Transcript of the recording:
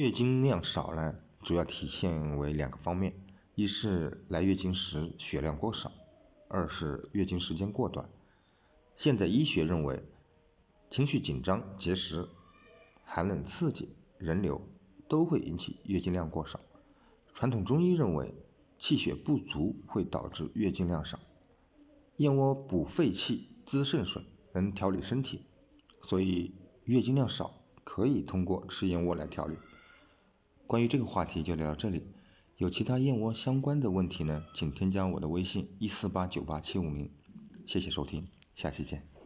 月经量少呢，主要体现为两个方面：一是来月经时血量过少，二是月经时间过短。现在医学认为，情绪紧张、节食、寒冷刺激、人流都会引起月经量过少。传统中医认为，气血不足会导致月经量少。燕窝补肺气、滋肾水，能调理身体，所以月经量少可以通过吃燕窝来调理。关于这个话题就聊到这里，有其他燕窝相关的问题呢，请添加我的微信一四八九八七五零，谢谢收听，下期见。